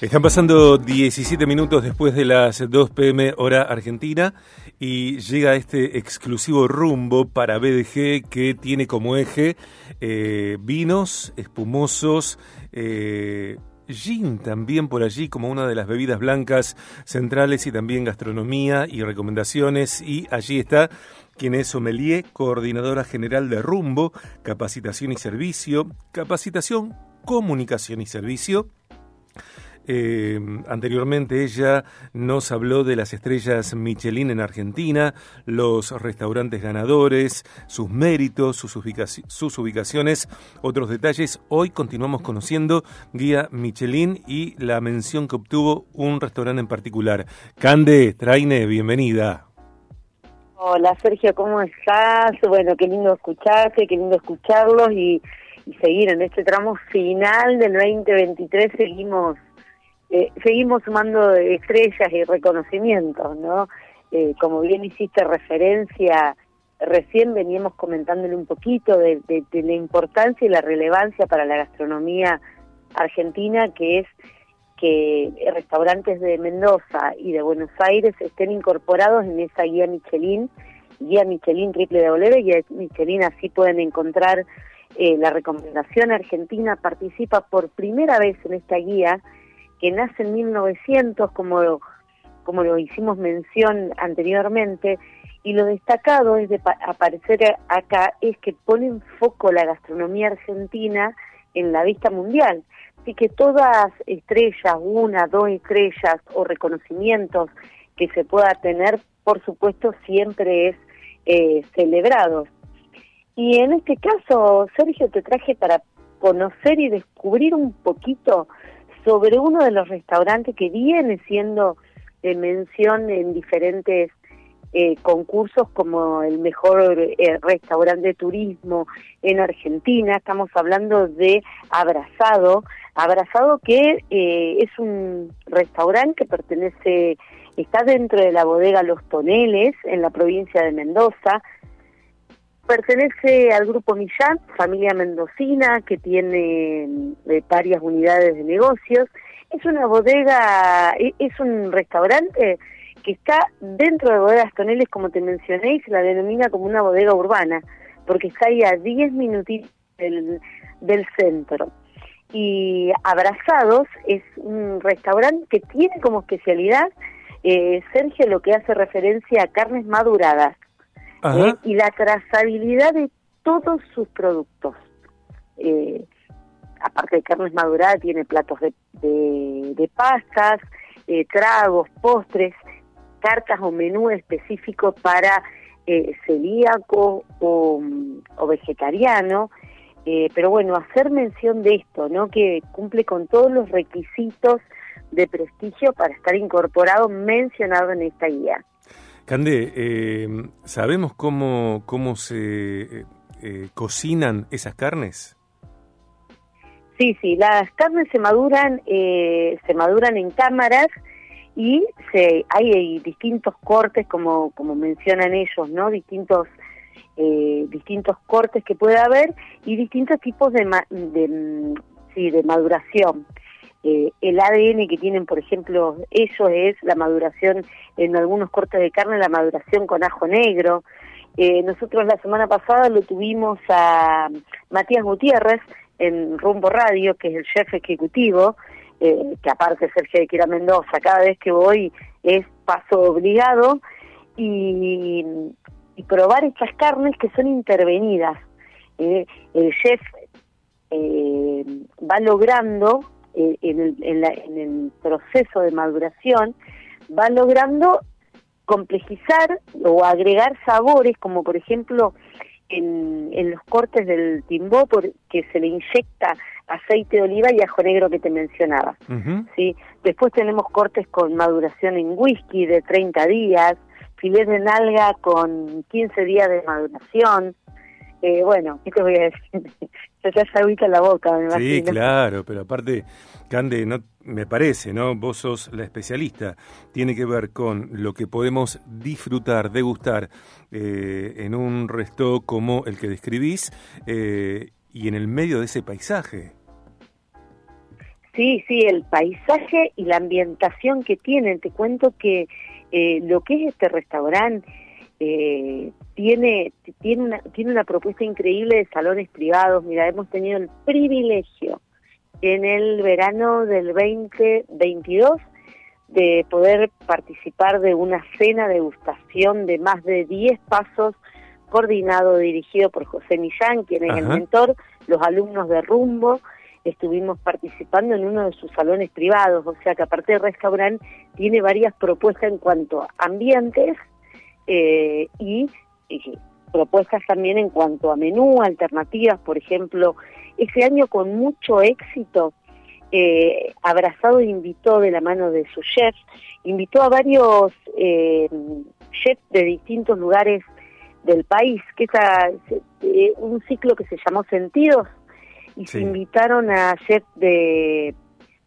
Están pasando 17 minutos después de las 2 pm hora argentina y llega este exclusivo rumbo para BDG que tiene como eje eh, vinos espumosos, eh, gin también por allí como una de las bebidas blancas centrales y también gastronomía y recomendaciones. Y allí está quien es sommelier, coordinadora general de Rumbo, capacitación y servicio, capacitación, comunicación y servicio eh, anteriormente ella nos habló de las estrellas Michelin en Argentina, los restaurantes ganadores, sus méritos, sus, sus ubicaciones, otros detalles. Hoy continuamos conociendo Guía Michelin y la mención que obtuvo un restaurante en particular. Cande, Traine, bienvenida. Hola Sergio, ¿cómo estás? Bueno, qué lindo escucharte, qué lindo escucharlos y, y seguir en este tramo final del 2023. Seguimos eh, seguimos sumando estrellas y reconocimientos, ¿no? Eh, como bien hiciste referencia, recién veníamos comentándole un poquito de, la importancia y la relevancia para la gastronomía argentina, que es que restaurantes de Mendoza y de Buenos Aires estén incorporados en esa guía Michelin, guía Michelin www, guía Michelin, así pueden encontrar eh, la recomendación argentina, participa por primera vez en esta guía que nace en 1900, como, como lo hicimos mención anteriormente, y lo destacado es de aparecer acá es que pone en foco la gastronomía argentina en la vista mundial. Así que todas estrellas, una, dos estrellas o reconocimientos que se pueda tener, por supuesto, siempre es eh, celebrado. Y en este caso, Sergio, te traje para conocer y descubrir un poquito sobre uno de los restaurantes que viene siendo de mención en diferentes eh, concursos como el mejor eh, restaurante de turismo en Argentina. Estamos hablando de Abrazado. Abrazado que eh, es un restaurante que pertenece, está dentro de la bodega Los Toneles en la provincia de Mendoza. Pertenece al grupo Millán, familia mendocina, que tiene eh, varias unidades de negocios. Es una bodega, e, es un restaurante que está dentro de bodegas toneles, como te mencioné, y se la denomina como una bodega urbana, porque está ahí a 10 minutitos del, centro. Y Abrazados es un restaurante que tiene como especialidad, eh, Sergio, lo que hace referencia a carnes maduradas ¿eh? y la trazabilidad de todos sus productos. Eh, aparte de carnes maduradas, tiene platos de, de, pastas, eh, tragos, postres, cartas o menú específico para celíaco o, o vegetariano. pero bueno, hacer mención de esto, ¿no? Que cumple con todos los requisitos de prestigio para estar incorporado, mencionado en esta guía. Cande, eh, ¿sabemos cómo, cómo se eh, eh, cocinan esas carnes? Sí, sí, las carnes se maduran, se maduran en cámaras y se, hay, distintos cortes, como, como mencionan ellos, ¿no? Distintos, distintos cortes que puede haber y distintos tipos de, de, sí, de maduración. Eh, el ADN que tienen, por ejemplo, ellos es la maduración en algunos cortes de carne, la maduración con ajo negro. Eh, nosotros la semana pasada lo tuvimos a Matías Gutiérrez en Rumbo Radio, que es el chef ejecutivo, eh, que aparte Sergio de Quira Mendoza, cada vez que voy es paso obligado, y, y probar estas carnes que son intervenidas. el chef va logrando eh, en, el, en, el proceso de maduración, va logrando complejizar o agregar sabores, como por ejemplo en, en los cortes del timbó, porque se le inyecta aceite de oliva y ajo negro que te mencionaba. ¿sí? Después tenemos cortes con maduración en whisky de 30 días, filet de nalga con 15 días de maduración. Eh, bueno, ¿qué te voy a decir? se te hace agüita en la boca, me Sí, claro, pero aparte, Cande, no, me parece, ¿no? Vos sos la especialista. Tiene que ver con lo que podemos disfrutar, degustar eh, en un resto como el que describís eh, y en el medio de ese paisaje. Sí, sí, el paisaje y la ambientación que tienen. Te cuento que eh, lo que es este restaurante eh, tiene tiene una tiene una propuesta increíble de salones privados. Mira, hemos tenido el privilegio en el verano del 2022 de poder participar de una cena degustación de más de 10 pasos coordinado, dirigido por José Millán, quien es el mentor, los alumnos de Rumbo, estuvimos participando en uno de sus salones privados, o sea que aparte del restaurante tiene varias propuestas en cuanto a ambientes eh, y, propuestas también en cuanto a menú, alternativas, por ejemplo, ese año con mucho éxito, eh, Abrazado invitó de la mano de su chef, invitó a varios eh, chefs de distintos lugares del país, que es eh, un ciclo que se llamó Sentidos, y se invitaron a chefs de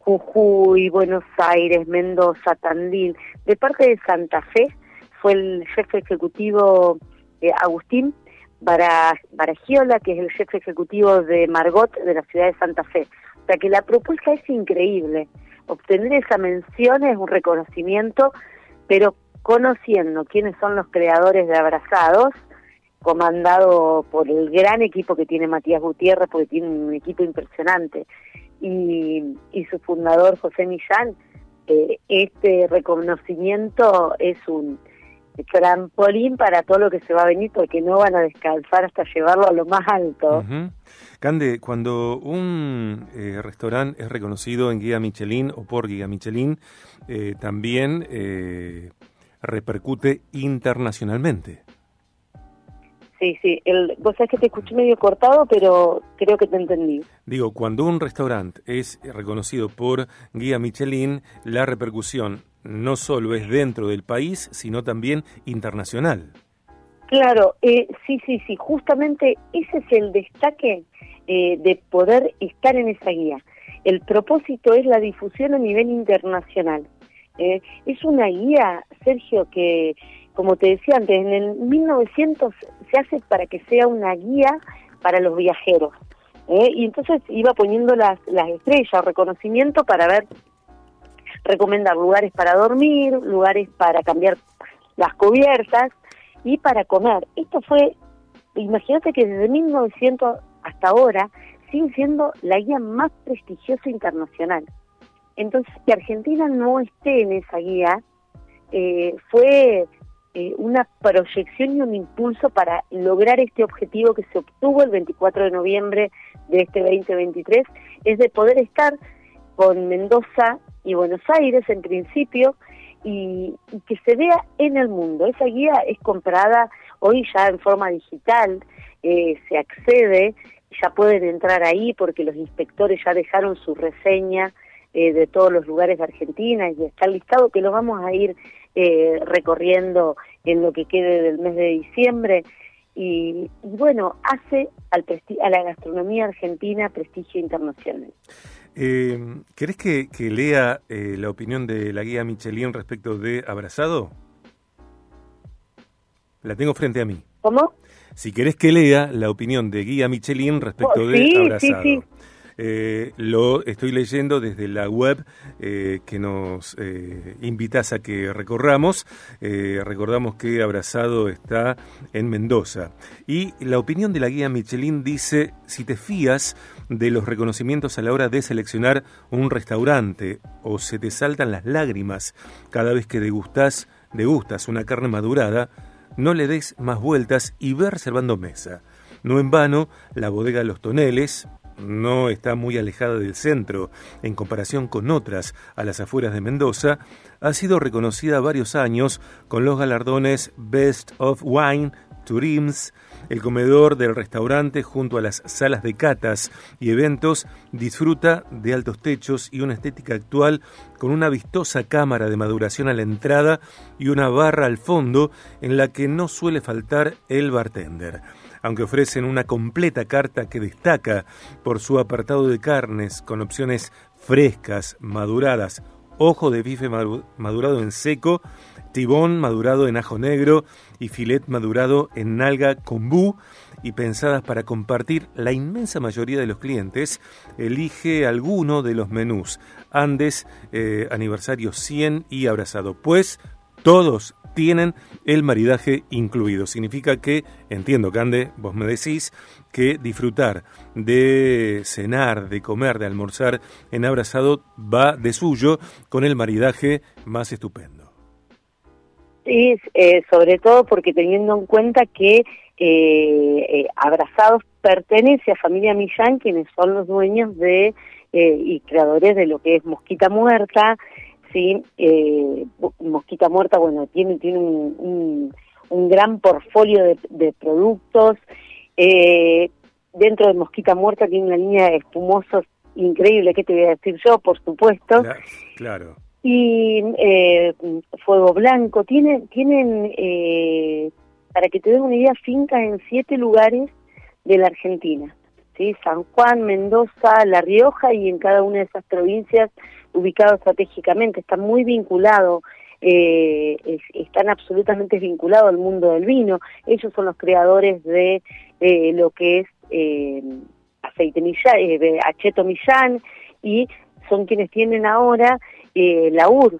Jujuy, Buenos Aires, Mendoza, Tandil. De parte de Santa Fe fue el jefe ejecutivo eh, Agustín Baragiola, que es el jefe ejecutivo de Margot de la ciudad de Santa Fe. O sea que la propuesta es increíble. Obtener esa mención es un reconocimiento, pero conociendo quiénes son los creadores de Abrazados, comandado por el gran equipo que tiene Matías Gutiérrez, porque tiene un equipo impresionante, y, su fundador José Millán, eh, este reconocimiento es un trampolín para todo lo que se va a venir, porque no van a descansar hasta llevarlo a lo más alto. Cande, cuando un eh, restaurante es reconocido en Guía Michelin o por Guía Michelin, eh, también repercute internacionalmente. Sí, sí, el, vos sabés que te escuché medio cortado, pero creo que te entendí. Digo, cuando un restaurante es reconocido por Guía Michelin, la repercusión no solo es dentro del país, sino también internacional. Claro, eh, sí, sí, sí, justamente ese es el destaque eh, de poder estar en esa guía. El propósito es la difusión a nivel internacional. Eh, es una guía, Sergio, que como te decía antes, en el 1900 se hace para que sea una guía para los viajeros. ¿eh? Y entonces iba poniendo las, las estrellas, reconocimiento para ver, recomendar lugares para dormir, lugares para cambiar las cubiertas y para comer. Esto fue, imagínate que desde 1900 hasta ahora sigue siendo la guía más prestigiosa internacional. Entonces, que Argentina no esté en esa guía eh, fue eh, una proyección y un impulso para lograr este objetivo que se obtuvo el 24 de noviembre de este 2023, es de poder estar con Mendoza y Buenos Aires en principio y, que se vea en el mundo. Esa guía es comprada hoy ya en forma digital, eh, se accede, ya pueden entrar ahí porque los inspectores ya dejaron su reseña eh, de todos los lugares de Argentina y está listado que lo vamos a ir eh, recorriendo en lo que quede del mes de diciembre. Y, bueno, hace al a la gastronomía argentina prestigio internacional. Eh, ¿Querés que, lea eh, la opinión de la guía Michelin respecto de Abrazado? La tengo frente a mí. ¿Cómo? Si querés que lea la opinión de guía Michelin respecto oh, de Abrazado. Sí, sí. Eh, lo estoy leyendo desde la web eh, que nos eh, invitas a que recorramos. recordamos que Abrazado está en Mendoza. Y la opinión de la guía Michelin dice, si te fías de los reconocimientos a la hora de seleccionar un restaurante o se te saltan las lágrimas cada vez que degustas, degustas una carne madurada, no le des más vueltas y ve reservando mesa. No en vano, la bodega de los toneles, no está muy alejada del centro en comparación con otras a las afueras de Mendoza, ha sido reconocida varios años con los galardones Best of Wine, Turims, el comedor del restaurante junto a las salas de catas y eventos disfruta de altos techos y una estética actual con una vistosa cámara de maduración a la entrada y una barra al fondo en la que no suele faltar el bartender aunque ofrecen una completa carta que destaca por su apartado de carnes con opciones frescas, maduradas. Ojo de bife madurado en seco, tibón madurado en ajo negro y filet madurado en nalga kombu y pensadas para compartir, la inmensa mayoría de los clientes elige alguno de los menús. Andes, eh, aniversario 100 y abrazado, pues todos tienen el maridaje incluido. Significa que, entiendo, Cande, vos me decís, que disfrutar de cenar, de comer, de almorzar en abrazado va de suyo con el maridaje más estupendo. Sí, eh, sobre todo porque teniendo en cuenta que eh, eh, Abrazados pertenece a Familia Millán, quienes son los dueños de y creadores de lo que es Mosquita Muerta, sí, Mosquita Muerta, bueno, tiene tiene un, un, gran portfolio de, de productos. dentro de Mosquita Muerta tiene una línea de espumosos increíble, ¿qué te voy a decir yo? Por supuesto. claro y eh, Fuego Blanco, tienen, tienen eh, para que te den una idea, fincas en siete lugares de la Argentina, ¿sí? San Juan, Mendoza, La Rioja y en cada una de esas provincias ubicado estratégicamente, está muy vinculado, eh, están absolutamente vinculados al mundo del vino, ellos son los creadores de eh, lo que es eh, aceite Millán, eh, acheto Millán y son quienes tienen ahora la UR,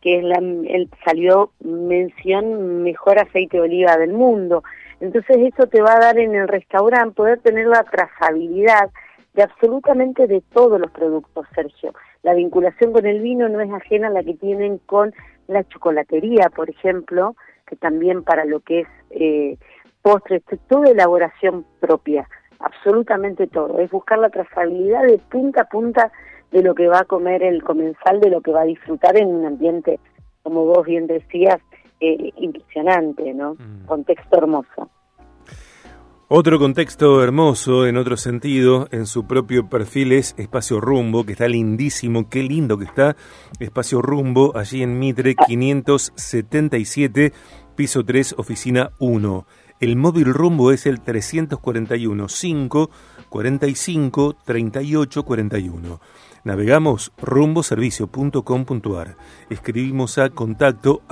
que es la, el, salió mención mejor aceite de oliva del mundo. Entonces eso te va a dar en el restaurante poder tener la trazabilidad de absolutamente de todos los productos, Sergio. La vinculación con el vino no es ajena a la que tienen con la chocolatería, por ejemplo, que también para lo que es eh, postres, toda elaboración propia, absolutamente todo. Es buscar la trazabilidad de punta a punta de lo que va a comer el comensal, de lo que va a disfrutar en un ambiente, como vos bien decías, eh, impresionante, ¿no? Mm. Contexto hermoso. Otro contexto hermoso, en otro sentido, en su propio perfil es Espacio Rumbo, que está lindísimo, qué lindo que está. Espacio Rumbo, allí en Mitre 577, piso 3, oficina 1. El móvil Rumbo es el 341 5 45 38 41. Navegamos rumboservicio.com.ar. Escribimos a contacto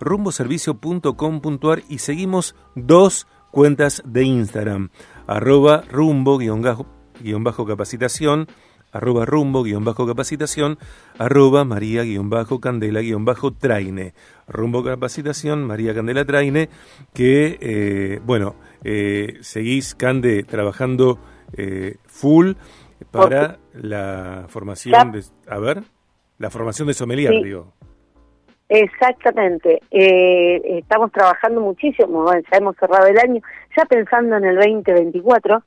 rumboservicio.com.ar y seguimos dos cuentas de Instagram, arroba rumbo-capacitación, arroba rumbo-capacitación, arroba maría-candela-traine. Rumbo capacitación, María Candela Traine, que, eh, bueno, eh, seguís, Cande, trabajando eh, full para la formación de, a ver, la formación de sommelier, digo. Exactamente. Eh, estamos trabajando muchísimo, bueno, ya hemos cerrado el año, ya pensando en el 2024.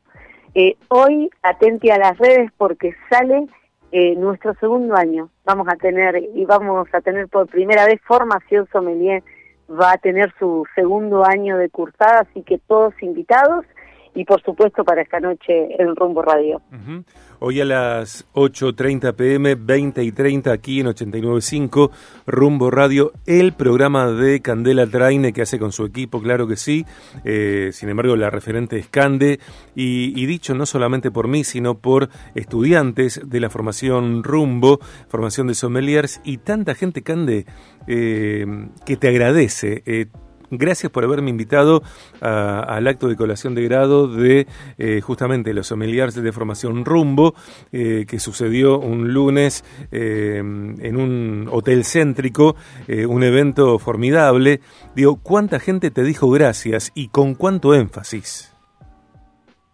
Eh, hoy, atente a las redes porque sale eh, nuestro segundo año. Vamos a tener, y vamos a tener por primera vez formación sommelier, va a tener su segundo año de cursada, así que todos invitados y por supuesto para esta noche en Rumbo Radio. Hoy a las 8.30 pm, 20 y 30 aquí en 89.5, Rumbo Radio, el programa de Candela Traine que hace con su equipo, claro que sí. Eh, sin embargo, la referente es Cande. Y, dicho no solamente por mí, sino por estudiantes de la formación Rumbo, formación de sommeliers y tanta gente, Cande, eh, que te agradece. Eh, Gracias por haberme invitado al acto de colación de grado de eh, justamente los sommeliers de formación Rumbo, eh, que sucedió un lunes eh, en un hotel céntrico, un evento formidable. Digo, ¿cuánta gente te dijo gracias y con cuánto énfasis?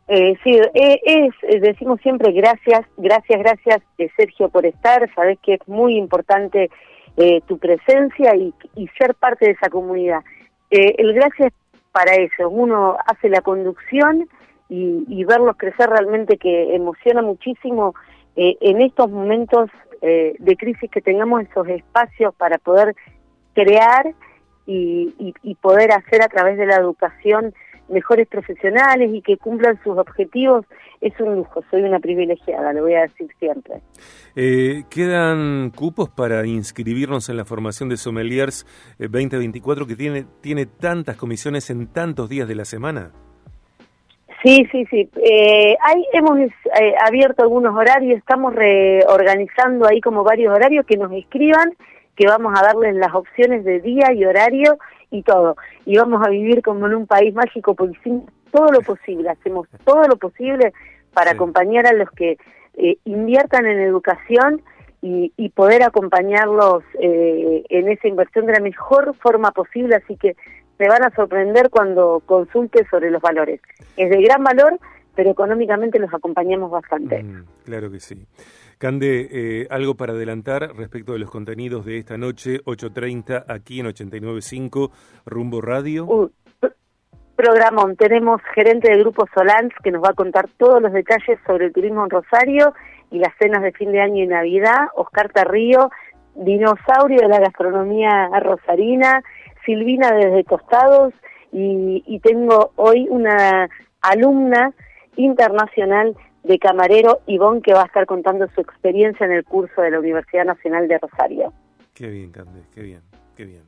sí, es, decimos siempre gracias, gracias, gracias Sergio por estar, sabes que es muy importante tu presencia y ser parte de esa comunidad. Eh, el gracias para eso, uno hace la conducción y, verlos crecer realmente que emociona muchísimo eh, en estos momentos eh, de crisis que tengamos esos espacios para poder crear y poder hacer a través de la educación mejores profesionales y que cumplan sus objetivos, es un lujo, soy una privilegiada, lo voy a decir siempre. Eh, ¿Quedan cupos para inscribirnos en la formación de sommeliers 2024 eh, que tiene, tiene tantas comisiones en tantos días de la semana? Sí, sí, sí. Eh, ahí hemos eh, abierto algunos horarios, estamos reorganizando ahí como varios horarios que nos escriban, que vamos a darles las opciones de día y horario y todo. Y vamos a vivir como en un país mágico porque hicimos todo lo posible, hacemos todo lo posible para acompañar a los que eh, inviertan en educación y, y poder acompañarlos eh, en esa inversión de la mejor forma posible. Así que se van a sorprender cuando consulte sobre los valores. Es de gran valor, pero económicamente los acompañamos bastante. Mm, claro que sí. Cande, eh, algo para adelantar respecto de los contenidos de esta noche, 8.30, aquí en 89.5, Rumbo Radio. Uh, tenemos gerente del Grupo Solans que nos va a contar todos los detalles sobre el turismo en Rosario y las cenas de fin de año y Navidad, Oscar Tarrío, dinosaurio de la gastronomía rosarina, Silvina desde Costados. Y, tengo hoy una alumna internacional de camarero, Ivonne, que va a estar contando su experiencia en el curso de la Universidad Nacional de Rosario. Qué bien, Cande, qué bien, qué bien.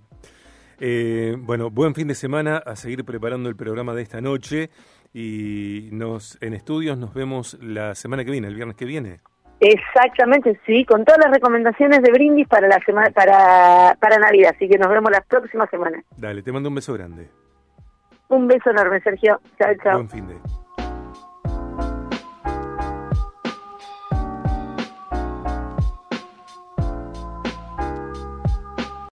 Eh, bueno, buen fin de semana a seguir preparando el programa de esta noche y nos en estudios nos vemos la semana que viene, el viernes que viene. Exactamente, sí, con todas las recomendaciones de brindis para la semana para para Navidad, así que nos vemos la próxima semana. Dale, te mando un beso grande. Un beso enorme, Sergio. Chao, chao. Buen fin de.